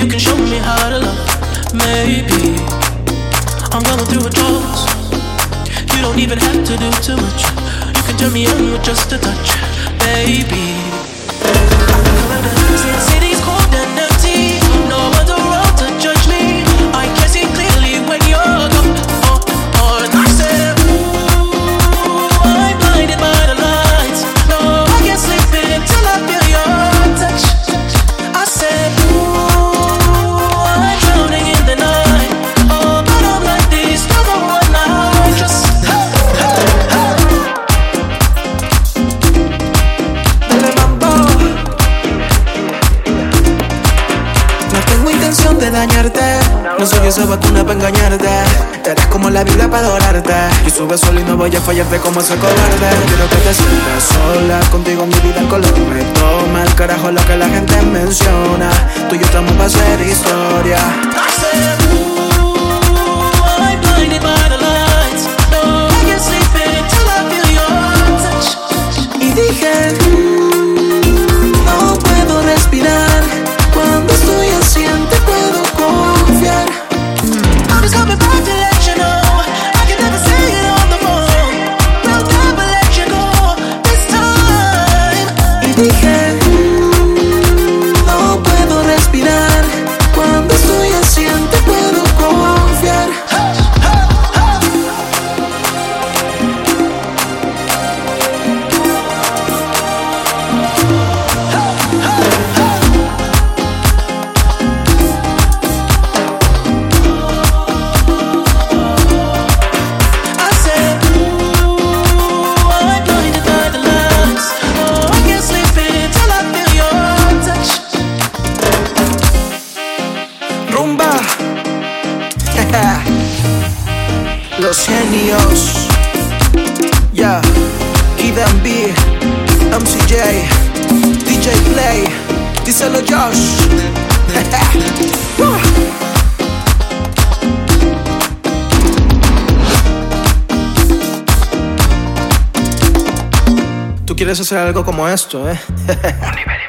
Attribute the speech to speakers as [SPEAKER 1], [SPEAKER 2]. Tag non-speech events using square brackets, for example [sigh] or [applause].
[SPEAKER 1] out to love. Maybe I'm going through a drought. You don't even have to do too much. You can turn me on with just a touch, baby. No
[SPEAKER 2] soy esa vacuna para engañarte. Eres como la vida para adorarte. Yo sube solo y no voy a fallarte como ese cobarde. Quiero que te sientas sola. Contigo mi vida en color me toma el carajo lo que la gente menciona. Tú y yo estamos para hacer historia.
[SPEAKER 1] about to
[SPEAKER 2] love. Los genios. Ya. Kid and B. MCJ. DJ Play. Díselo Josh. [laughs] Tú quieres hacer algo como esto, ¿eh? [laughs]